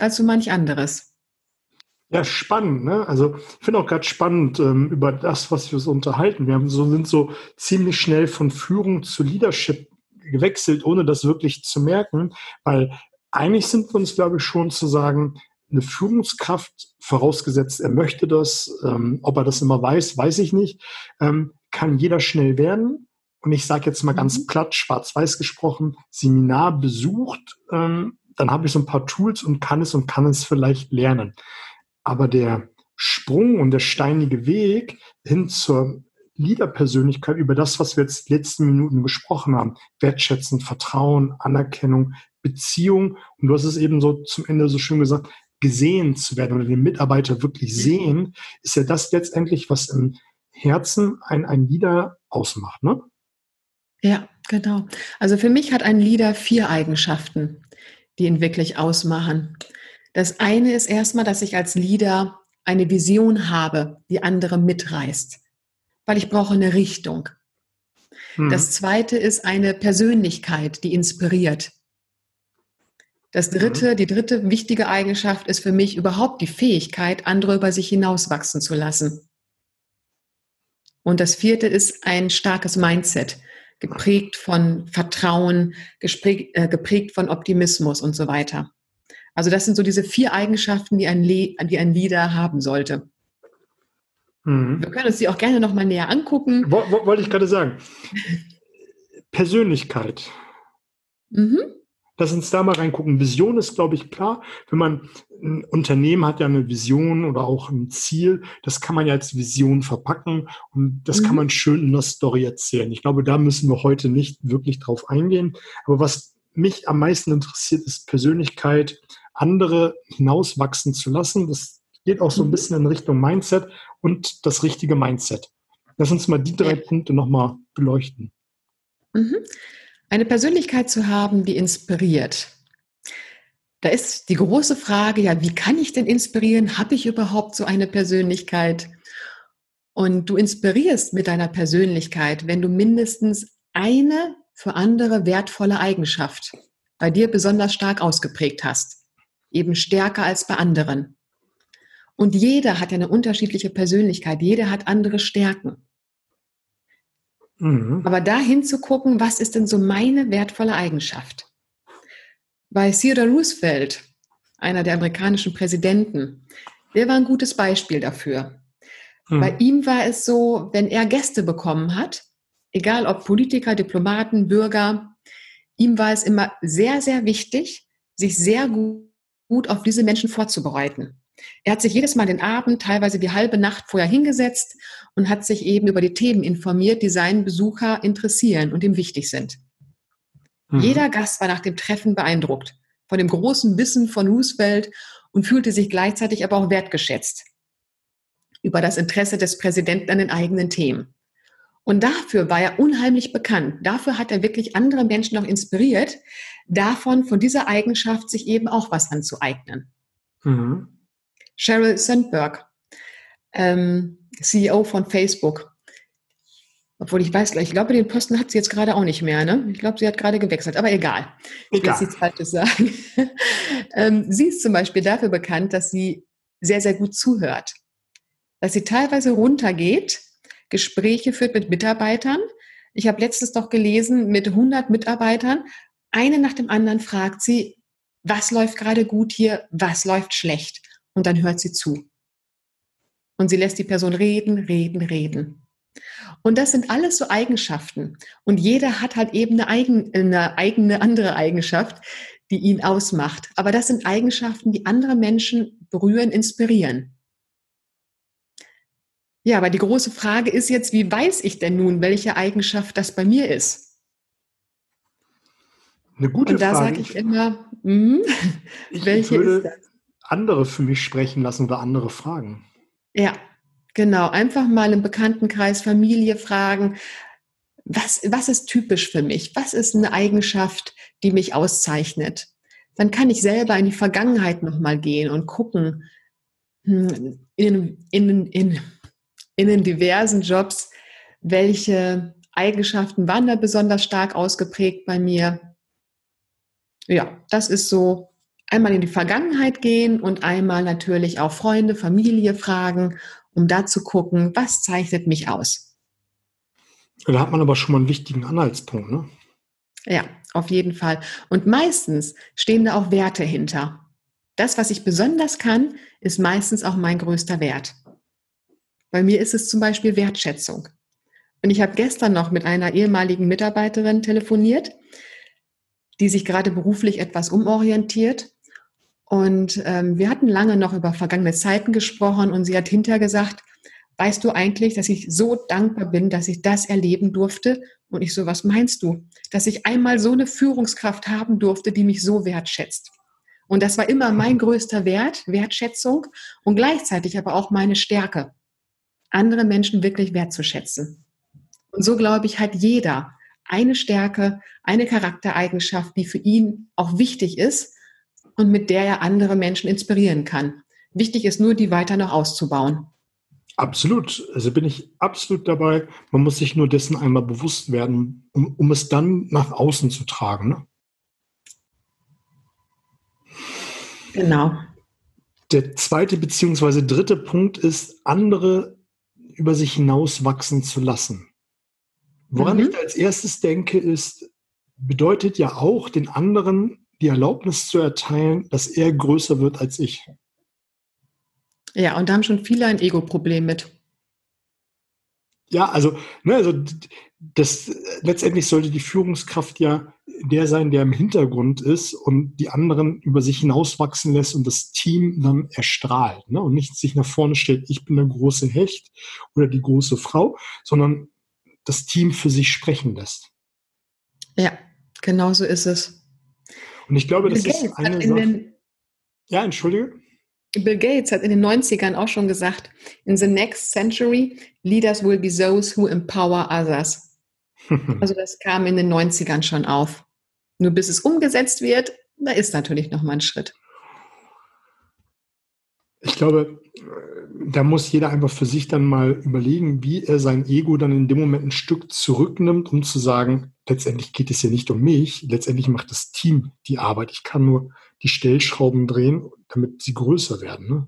als so manch anderes. Ja, spannend. Ne? Also ich finde auch gerade spannend ähm, über das, was wir so unterhalten. Wir haben so, sind so ziemlich schnell von Führung zu Leadership gewechselt, ohne das wirklich zu merken, weil eigentlich sind wir uns, glaube ich, schon zu sagen, eine Führungskraft, vorausgesetzt, er möchte das, ähm, ob er das immer weiß, weiß ich nicht, ähm, kann jeder schnell werden. Und ich sage jetzt mal ganz mhm. platt, schwarz-weiß gesprochen, Seminar besucht, ähm, dann habe ich so ein paar Tools und kann es und kann es vielleicht lernen. Aber der Sprung und der steinige Weg hin zur Leader-Persönlichkeit über das, was wir jetzt letzten Minuten gesprochen haben, Wertschätzen, Vertrauen, Anerkennung, Beziehung. Und du hast es eben so zum Ende so schön gesagt, gesehen zu werden oder den Mitarbeiter wirklich mhm. sehen, ist ja das letztendlich, was im Herzen ein, ein Leader ausmacht, ne? Ja, genau. Also für mich hat ein Leader vier Eigenschaften, die ihn wirklich ausmachen. Das eine ist erstmal, dass ich als Leader eine Vision habe, die andere mitreißt, weil ich brauche eine Richtung. Mhm. Das zweite ist eine Persönlichkeit, die inspiriert. Das mhm. dritte, die dritte wichtige Eigenschaft ist für mich überhaupt die Fähigkeit, andere über sich hinauswachsen zu lassen. Und das vierte ist ein starkes Mindset, geprägt von Vertrauen, geprägt, äh, geprägt von Optimismus und so weiter. Also das sind so diese vier Eigenschaften, die ein, Le die ein Leader haben sollte. Mhm. Wir können uns die auch gerne nochmal näher angucken. Wollte ich gerade sagen. Persönlichkeit. Mhm. Lass uns da mal reingucken. Vision ist, glaube ich, klar. Wenn man ein Unternehmen hat ja eine Vision oder auch ein Ziel, das kann man ja als Vision verpacken und das mhm. kann man schön in der Story erzählen. Ich glaube, da müssen wir heute nicht wirklich drauf eingehen. Aber was mich am meisten interessiert, ist Persönlichkeit, andere hinauswachsen zu lassen. Das geht auch so ein mhm. bisschen in Richtung Mindset und das richtige Mindset. Lass uns mal die drei. Punkte nochmal beleuchten. Mhm. Eine Persönlichkeit zu haben, die inspiriert. Da ist die große Frage, ja, wie kann ich denn inspirieren? Habe ich überhaupt so eine Persönlichkeit? Und du inspirierst mit deiner Persönlichkeit, wenn du mindestens eine für andere wertvolle Eigenschaft bei dir besonders stark ausgeprägt hast. Eben stärker als bei anderen. Und jeder hat eine unterschiedliche Persönlichkeit, jeder hat andere Stärken. Mhm. Aber da hinzugucken, was ist denn so meine wertvolle Eigenschaft? Bei Theodore Roosevelt, einer der amerikanischen Präsidenten, der war ein gutes Beispiel dafür. Mhm. Bei ihm war es so, wenn er Gäste bekommen hat, egal ob Politiker, Diplomaten, Bürger, ihm war es immer sehr, sehr wichtig, sich sehr gut auf diese Menschen vorzubereiten. Er hat sich jedes Mal den Abend, teilweise die halbe Nacht vorher hingesetzt und hat sich eben über die Themen informiert, die seinen Besucher interessieren und ihm wichtig sind. Mhm. Jeder Gast war nach dem Treffen beeindruckt von dem großen Wissen von Roosevelt und fühlte sich gleichzeitig aber auch wertgeschätzt über das Interesse des Präsidenten an den eigenen Themen. Und dafür war er unheimlich bekannt. Dafür hat er wirklich andere Menschen auch inspiriert, davon, von dieser Eigenschaft sich eben auch was anzueignen. Mhm. Sheryl Sandberg, ähm, CEO von Facebook. Obwohl ich weiß, ich glaube, den Posten hat sie jetzt gerade auch nicht mehr. Ne? Ich glaube, sie hat gerade gewechselt, aber egal. Ich will nichts Falsches sagen. ähm, sie ist zum Beispiel dafür bekannt, dass sie sehr, sehr gut zuhört. Dass sie teilweise runtergeht, Gespräche führt mit Mitarbeitern. Ich habe letztens doch gelesen, mit 100 Mitarbeitern, eine nach dem anderen fragt sie, was läuft gerade gut hier, was läuft schlecht und dann hört sie zu. Und sie lässt die Person reden, reden, reden. Und das sind alles so Eigenschaften. Und jeder hat halt eben eine, eigen, eine eigene andere Eigenschaft, die ihn ausmacht. Aber das sind Eigenschaften, die andere Menschen berühren, inspirieren. Ja, aber die große Frage ist jetzt, wie weiß ich denn nun, welche Eigenschaft das bei mir ist? Eine gute Und da sage ich immer, mh, ich, welche würde, ist das? andere für mich sprechen lassen oder andere fragen. Ja, genau. Einfach mal im Bekanntenkreis, Familie fragen, was, was ist typisch für mich? Was ist eine Eigenschaft, die mich auszeichnet? Dann kann ich selber in die Vergangenheit nochmal gehen und gucken, hm, in, in, in, in den diversen Jobs, welche Eigenschaften waren da besonders stark ausgeprägt bei mir. Ja, das ist so einmal in die Vergangenheit gehen und einmal natürlich auch Freunde, Familie fragen, um da zu gucken, was zeichnet mich aus. Da hat man aber schon mal einen wichtigen Anhaltspunkt, ne? Ja, auf jeden Fall. Und meistens stehen da auch Werte hinter. Das, was ich besonders kann, ist meistens auch mein größter Wert. Bei mir ist es zum Beispiel Wertschätzung. Und ich habe gestern noch mit einer ehemaligen Mitarbeiterin telefoniert, die sich gerade beruflich etwas umorientiert. Und ähm, wir hatten lange noch über vergangene Zeiten gesprochen und sie hat hinterher gesagt, weißt du eigentlich, dass ich so dankbar bin, dass ich das erleben durfte? Und ich so, was meinst du? Dass ich einmal so eine Führungskraft haben durfte, die mich so wertschätzt. Und das war immer mein größter Wert, Wertschätzung und gleichzeitig aber auch meine Stärke, andere Menschen wirklich wertzuschätzen. Und so glaube ich, hat jeder eine Stärke, eine Charaktereigenschaft, die für ihn auch wichtig ist und mit der er andere Menschen inspirieren kann. Wichtig ist nur, die weiter noch auszubauen. Absolut. Also bin ich absolut dabei. Man muss sich nur dessen einmal bewusst werden, um, um es dann nach außen zu tragen. Ne? Genau. Der zweite beziehungsweise dritte Punkt ist, andere über sich hinaus wachsen zu lassen. Woran mhm. ich als erstes denke, ist, bedeutet ja auch, den anderen die Erlaubnis zu erteilen, dass er größer wird als ich. Ja, und da haben schon viele ein Ego-Problem mit. Ja, also, ne, also das letztendlich sollte die Führungskraft ja der sein, der im Hintergrund ist und die anderen über sich hinauswachsen lässt und das Team dann erstrahlt. Ne? Und nicht sich nach vorne stellt, ich bin der große Hecht oder die große Frau, sondern das Team für sich sprechen lässt. Ja, genau so ist es. Und ich glaube, das Bill ist eine Sache. Ja, entschuldige. Bill Gates hat in den 90ern auch schon gesagt, in the next century, leaders will be those who empower others. also das kam in den 90ern schon auf. Nur bis es umgesetzt wird, da ist natürlich noch mal ein Schritt. Ich glaube, da muss jeder einfach für sich dann mal überlegen, wie er sein Ego dann in dem Moment ein Stück zurücknimmt, um zu sagen, letztendlich geht es ja nicht um mich, letztendlich macht das Team die Arbeit. Ich kann nur die Stellschrauben drehen, damit sie größer werden. Ne?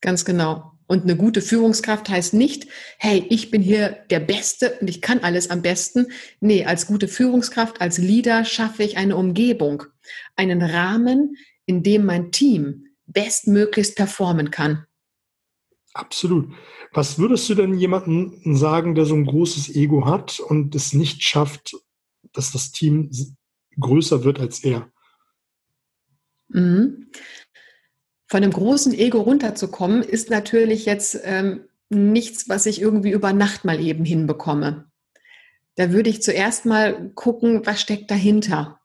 Ganz genau. Und eine gute Führungskraft heißt nicht, hey, ich bin hier der Beste und ich kann alles am besten. Nee, als gute Führungskraft, als Leader schaffe ich eine Umgebung, einen Rahmen, in dem mein Team bestmöglichst performen kann. Absolut. Was würdest du denn jemandem sagen, der so ein großes Ego hat und es nicht schafft, dass das Team größer wird als er? Mhm. Von einem großen Ego runterzukommen, ist natürlich jetzt ähm, nichts, was ich irgendwie über Nacht mal eben hinbekomme. Da würde ich zuerst mal gucken, was steckt dahinter.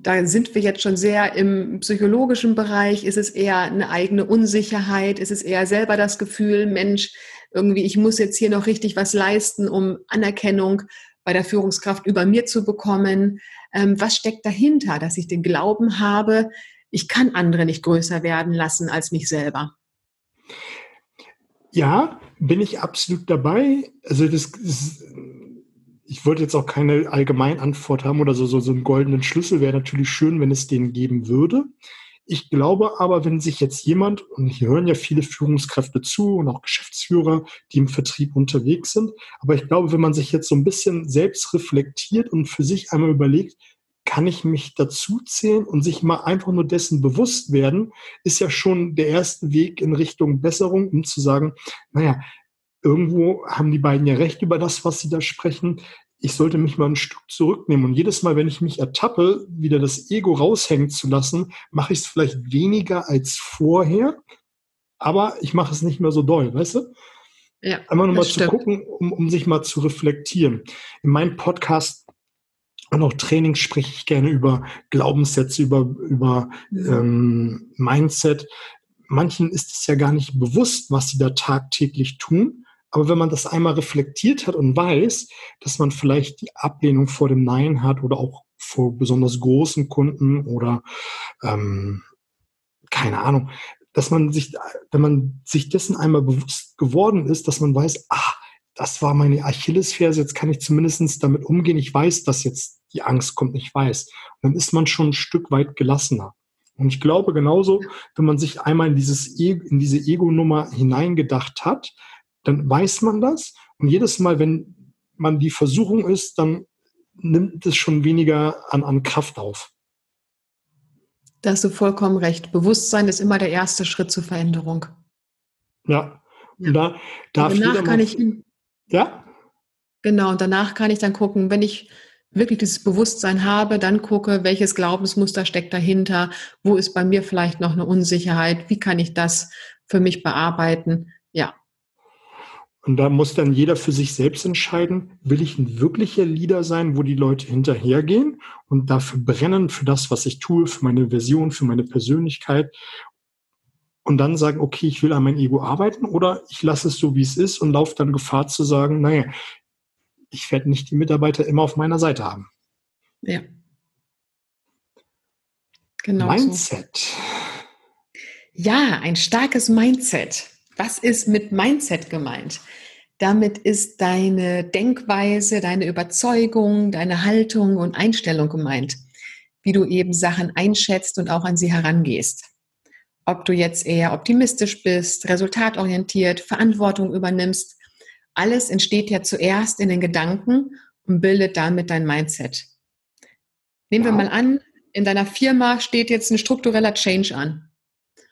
Da sind wir jetzt schon sehr im psychologischen Bereich. Ist es eher eine eigene Unsicherheit? Ist es eher selber das Gefühl, Mensch, irgendwie, ich muss jetzt hier noch richtig was leisten, um Anerkennung bei der Führungskraft über mir zu bekommen? Ähm, was steckt dahinter, dass ich den Glauben habe, ich kann andere nicht größer werden lassen als mich selber? Ja, bin ich absolut dabei. Also das, das ich wollte jetzt auch keine Allgemeinantwort haben oder so, so, so einen goldenen Schlüssel wäre natürlich schön, wenn es den geben würde. Ich glaube aber, wenn sich jetzt jemand, und hier hören ja viele Führungskräfte zu und auch Geschäftsführer, die im Vertrieb unterwegs sind, aber ich glaube, wenn man sich jetzt so ein bisschen selbst reflektiert und für sich einmal überlegt, kann ich mich dazu zählen und sich mal einfach nur dessen bewusst werden, ist ja schon der erste Weg in Richtung Besserung, um zu sagen, naja, irgendwo haben die beiden ja recht über das, was sie da sprechen. Ich sollte mich mal ein Stück zurücknehmen. Und jedes Mal, wenn ich mich ertappe, wieder das Ego raushängen zu lassen, mache ich es vielleicht weniger als vorher, aber ich mache es nicht mehr so doll, weißt du? Ja, Einmal nur mal zu gucken, um, um sich mal zu reflektieren. In meinem Podcast und auch Trainings spreche ich gerne über Glaubenssätze, über, über ähm, Mindset. Manchen ist es ja gar nicht bewusst, was sie da tagtäglich tun. Aber wenn man das einmal reflektiert hat und weiß, dass man vielleicht die Ablehnung vor dem Nein hat oder auch vor besonders großen Kunden oder ähm, keine Ahnung, dass man sich, wenn man sich dessen einmal bewusst geworden ist, dass man weiß, ah, das war meine Achillesferse, jetzt kann ich zumindest damit umgehen. Ich weiß, dass jetzt die Angst kommt, ich weiß. Und dann ist man schon ein Stück weit gelassener. Und ich glaube genauso, wenn man sich einmal in, dieses e in diese Ego-Nummer hineingedacht hat, dann weiß man das. Und jedes Mal, wenn man die Versuchung ist, dann nimmt es schon weniger an, an Kraft auf. Da hast du vollkommen recht. Bewusstsein ist immer der erste Schritt zur Veränderung. Ja. Und da darf und danach kann ich. Ja? Genau, und danach kann ich dann gucken, wenn ich wirklich dieses Bewusstsein habe, dann gucke, welches Glaubensmuster steckt dahinter, wo ist bei mir vielleicht noch eine Unsicherheit, wie kann ich das für mich bearbeiten. Ja. Und da muss dann jeder für sich selbst entscheiden, will ich ein wirklicher Leader sein, wo die Leute hinterhergehen und dafür brennen, für das, was ich tue, für meine Version, für meine Persönlichkeit und dann sagen, okay, ich will an mein Ego arbeiten oder ich lasse es so, wie es ist und laufe dann Gefahr zu sagen, naja, ich werde nicht die Mitarbeiter immer auf meiner Seite haben. Ja. Genau. Mindset. So. Ja, ein starkes Mindset. Was ist mit Mindset gemeint? Damit ist deine Denkweise, deine Überzeugung, deine Haltung und Einstellung gemeint, wie du eben Sachen einschätzt und auch an sie herangehst. Ob du jetzt eher optimistisch bist, resultatorientiert, Verantwortung übernimmst alles entsteht ja zuerst in den Gedanken und bildet damit dein Mindset. Nehmen wow. wir mal an, in deiner Firma steht jetzt ein struktureller Change an,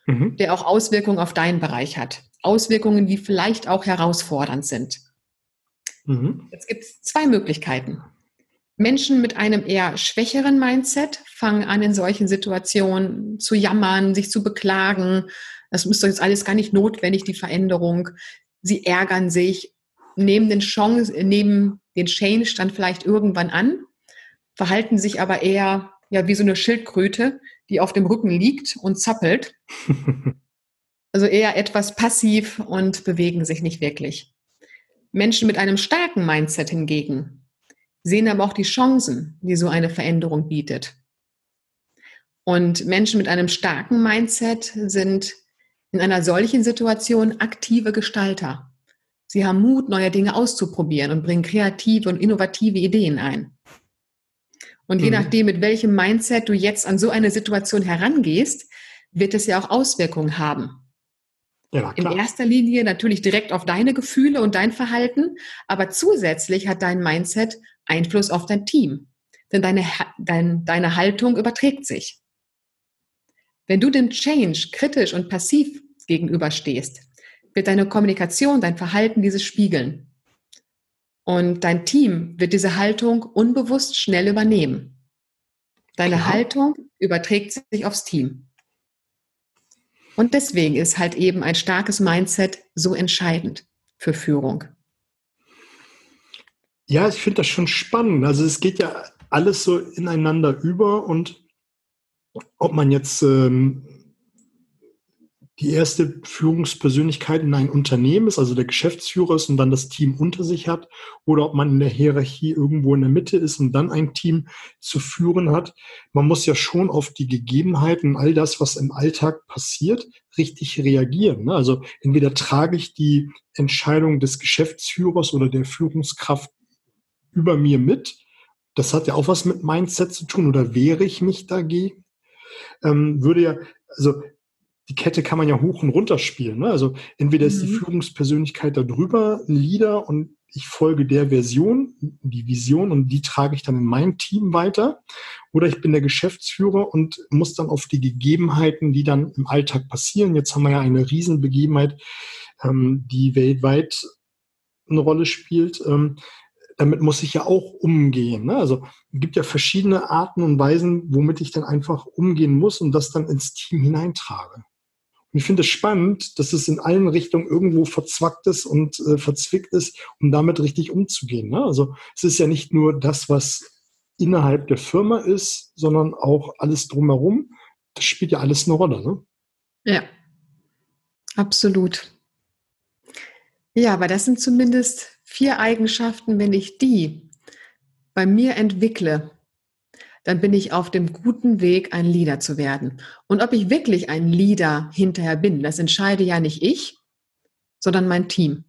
mhm. der auch Auswirkungen auf deinen Bereich hat. Auswirkungen, die vielleicht auch herausfordernd sind. Mhm. Jetzt gibt es zwei Möglichkeiten. Menschen mit einem eher schwächeren Mindset fangen an, in solchen Situationen zu jammern, sich zu beklagen. Das ist doch jetzt alles gar nicht notwendig, die Veränderung. Sie ärgern sich nehmen den Chance, nehmen den Change dann vielleicht irgendwann an, verhalten sich aber eher ja wie so eine Schildkröte, die auf dem Rücken liegt und zappelt. also eher etwas passiv und bewegen sich nicht wirklich. Menschen mit einem starken Mindset hingegen sehen aber auch die Chancen, die so eine Veränderung bietet. Und Menschen mit einem starken Mindset sind in einer solchen Situation aktive Gestalter. Sie haben Mut, neue Dinge auszuprobieren und bringen kreative und innovative Ideen ein. Und je mhm. nachdem, mit welchem Mindset du jetzt an so eine Situation herangehst, wird es ja auch Auswirkungen haben. Ja, In erster Linie natürlich direkt auf deine Gefühle und dein Verhalten, aber zusätzlich hat dein Mindset Einfluss auf dein Team. Denn deine, dein, deine Haltung überträgt sich. Wenn du dem Change kritisch und passiv gegenüberstehst, wird deine Kommunikation, dein Verhalten dieses spiegeln. Und dein Team wird diese Haltung unbewusst schnell übernehmen. Deine Klar. Haltung überträgt sich aufs Team. Und deswegen ist halt eben ein starkes Mindset so entscheidend für Führung. Ja, ich finde das schon spannend. Also es geht ja alles so ineinander über und ob man jetzt ähm, die erste Führungspersönlichkeit in ein Unternehmen ist, also der Geschäftsführer ist und dann das Team unter sich hat, oder ob man in der Hierarchie irgendwo in der Mitte ist und dann ein Team zu führen hat. Man muss ja schon auf die Gegebenheiten, all das, was im Alltag passiert, richtig reagieren. Ne? Also entweder trage ich die Entscheidung des Geschäftsführers oder der Führungskraft über mir mit. Das hat ja auch was mit Mindset zu tun oder wehre ich mich dagegen? Ähm, würde ja, also die Kette kann man ja hoch und runter spielen. Ne? Also entweder ist die mhm. Führungspersönlichkeit da drüber, ein Leader und ich folge der Version, die Vision und die trage ich dann in meinem Team weiter. Oder ich bin der Geschäftsführer und muss dann auf die Gegebenheiten, die dann im Alltag passieren. Jetzt haben wir ja eine Riesenbegebenheit, ähm, die weltweit eine Rolle spielt. Ähm, damit muss ich ja auch umgehen. Ne? Also es gibt ja verschiedene Arten und Weisen, womit ich dann einfach umgehen muss und das dann ins Team hineintrage. Und ich finde es spannend, dass es in allen Richtungen irgendwo verzwackt ist und äh, verzwickt ist, um damit richtig umzugehen. Ne? Also es ist ja nicht nur das, was innerhalb der Firma ist, sondern auch alles drumherum. Das spielt ja alles eine Rolle. Ne? Ja, absolut. Ja, aber das sind zumindest vier Eigenschaften, wenn ich die bei mir entwickle, dann bin ich auf dem guten Weg, ein Leader zu werden. Und ob ich wirklich ein Leader hinterher bin, das entscheide ja nicht ich, sondern mein Team.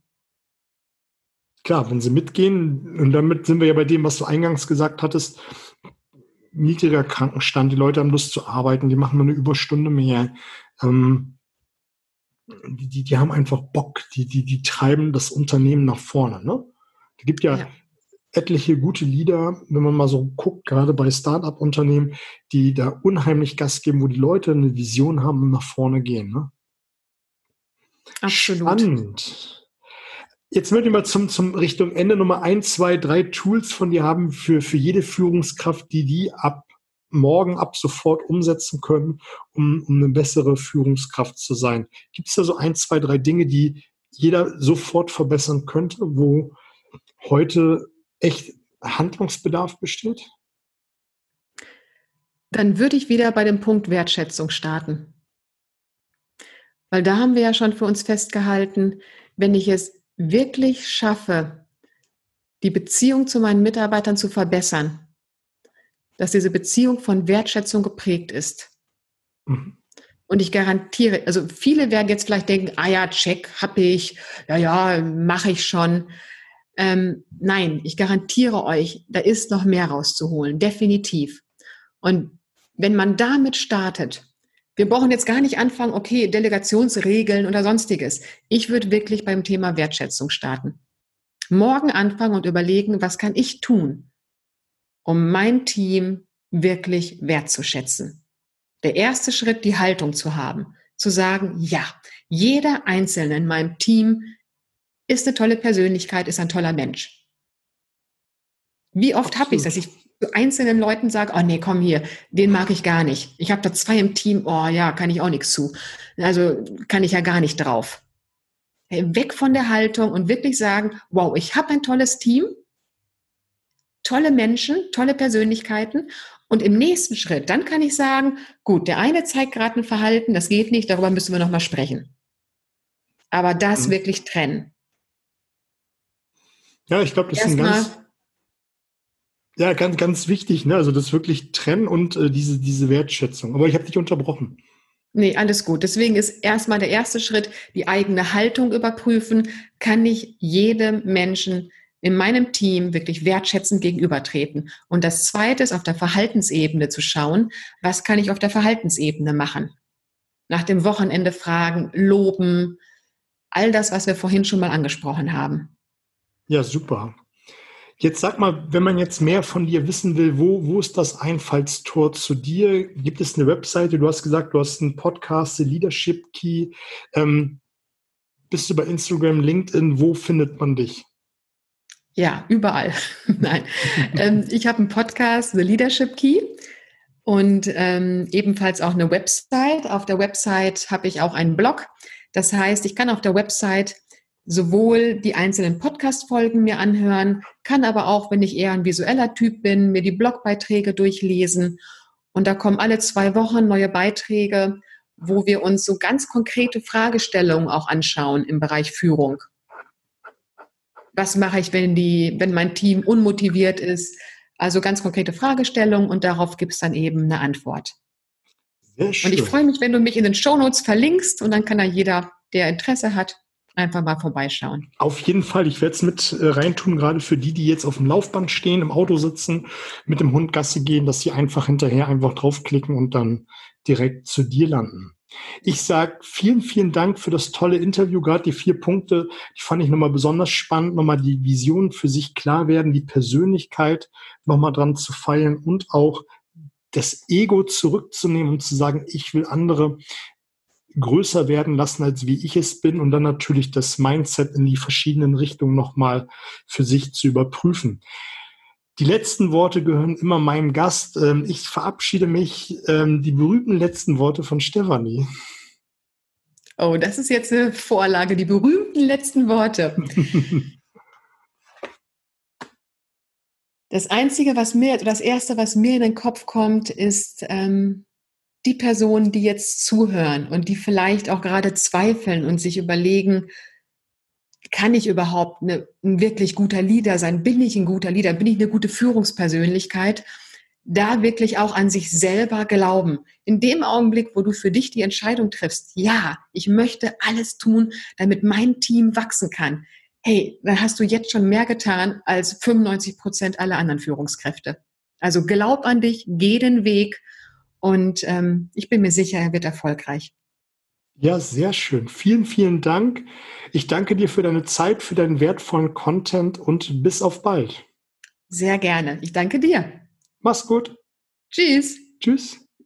klar, wenn sie mitgehen, und damit sind wir ja bei dem, was du eingangs gesagt hattest, niedriger Krankenstand, die Leute haben Lust zu arbeiten, die machen nur eine Überstunde mehr. Ähm, die, die, die haben einfach Bock, die, die, die treiben das Unternehmen nach vorne. Ne? Es gibt ja, ja, etliche gute Leader, wenn man mal so guckt, gerade bei Start-up-Unternehmen, die da unheimlich Gas geben, wo die Leute eine Vision haben und nach vorne gehen. Ne? Absolut. Spannend. Jetzt möchte ich mal zum, zum Richtung Ende Nummer ein, zwei, drei Tools von dir haben für, für jede Führungskraft, die die ab morgen, ab sofort umsetzen können, um, um eine bessere Führungskraft zu sein. Gibt es da so ein, zwei, drei Dinge, die jeder sofort verbessern könnte, wo heute echt Handlungsbedarf besteht? Dann würde ich wieder bei dem Punkt Wertschätzung starten. Weil da haben wir ja schon für uns festgehalten, wenn ich es wirklich schaffe, die Beziehung zu meinen Mitarbeitern zu verbessern, dass diese Beziehung von Wertschätzung geprägt ist. Mhm. Und ich garantiere, also viele werden jetzt vielleicht denken, ah ja, check, habe ich, ja, ja, mache ich schon. Ähm, nein, ich garantiere euch, da ist noch mehr rauszuholen, definitiv. Und wenn man damit startet, wir brauchen jetzt gar nicht anfangen, okay, Delegationsregeln oder sonstiges. Ich würde wirklich beim Thema Wertschätzung starten. Morgen anfangen und überlegen, was kann ich tun, um mein Team wirklich wertzuschätzen. Der erste Schritt, die Haltung zu haben, zu sagen, ja, jeder Einzelne in meinem Team ist eine tolle Persönlichkeit, ist ein toller Mensch. Wie oft habe ich es, dass ich zu einzelnen Leuten sage, oh nee, komm hier, den mag ich gar nicht. Ich habe da zwei im Team, oh ja, kann ich auch nichts zu. Also kann ich ja gar nicht drauf. Weg von der Haltung und wirklich sagen, wow, ich habe ein tolles Team, tolle Menschen, tolle Persönlichkeiten. Und im nächsten Schritt, dann kann ich sagen, gut, der eine zeigt gerade ein Verhalten, das geht nicht, darüber müssen wir nochmal sprechen. Aber das mhm. wirklich trennen. Ja, ich glaube, das ist ein ganz, ja, ganz, ganz wichtig, ne? Also das wirklich trennen und äh, diese, diese Wertschätzung. Aber ich habe dich unterbrochen. Nee, alles gut. Deswegen ist erstmal der erste Schritt, die eigene Haltung überprüfen. Kann ich jedem Menschen in meinem Team wirklich wertschätzend gegenübertreten? Und das zweite ist, auf der Verhaltensebene zu schauen, was kann ich auf der Verhaltensebene machen? Nach dem Wochenende fragen, loben, all das, was wir vorhin schon mal angesprochen haben. Ja, super. Jetzt sag mal, wenn man jetzt mehr von dir wissen will, wo, wo ist das Einfallstor zu dir? Gibt es eine Webseite? Du hast gesagt, du hast einen Podcast, The Leadership Key. Ähm, bist du bei Instagram, LinkedIn? Wo findet man dich? Ja, überall. Nein. ähm, ich habe einen Podcast, The Leadership Key. Und ähm, ebenfalls auch eine Website. Auf der Website habe ich auch einen Blog. Das heißt, ich kann auf der Website sowohl die einzelnen Podcast-Folgen mir anhören, kann aber auch, wenn ich eher ein visueller Typ bin, mir die Blogbeiträge durchlesen. Und da kommen alle zwei Wochen neue Beiträge, wo wir uns so ganz konkrete Fragestellungen auch anschauen im Bereich Führung. Was mache ich, wenn, die, wenn mein Team unmotiviert ist? Also ganz konkrete Fragestellungen und darauf gibt es dann eben eine Antwort. Und ich freue mich, wenn du mich in den Shownotes verlinkst und dann kann da jeder, der Interesse hat, einfach mal vorbeischauen. Auf jeden Fall. Ich werde es mit äh, reintun, gerade für die, die jetzt auf dem Laufband stehen, im Auto sitzen, mit dem Hund Gasse gehen, dass sie einfach hinterher einfach draufklicken und dann direkt zu dir landen. Ich sage vielen, vielen Dank für das tolle Interview. Gerade die vier Punkte, die fand ich nochmal besonders spannend, nochmal die Vision für sich klar werden, die Persönlichkeit nochmal dran zu feilen und auch das Ego zurückzunehmen und zu sagen, ich will andere größer werden lassen, als wie ich es bin und dann natürlich das Mindset in die verschiedenen Richtungen nochmal für sich zu überprüfen. Die letzten Worte gehören immer meinem Gast. Ähm, ich verabschiede mich. Ähm, die berühmten letzten Worte von Stefanie. Oh, das ist jetzt eine Vorlage, die berühmten letzten Worte. Das Einzige, was mir, das Erste, was mir in den Kopf kommt, ist, ähm, die Personen, die jetzt zuhören und die vielleicht auch gerade zweifeln und sich überlegen, kann ich überhaupt eine, ein wirklich guter Leader sein? Bin ich ein guter Leader? Bin ich eine gute Führungspersönlichkeit? Da wirklich auch an sich selber glauben. In dem Augenblick, wo du für dich die Entscheidung triffst, ja, ich möchte alles tun, damit mein Team wachsen kann. hey, dann hast du jetzt schon mehr getan als 95 Prozent aller anderen Führungskräfte. Also glaub an dich, geh den Weg und ähm, ich bin mir sicher, er wird erfolgreich. Ja, sehr schön. Vielen, vielen Dank. Ich danke dir für deine Zeit, für deinen wertvollen Content und bis auf bald. Sehr gerne. Ich danke dir. Mach's gut. Tschüss. Tschüss.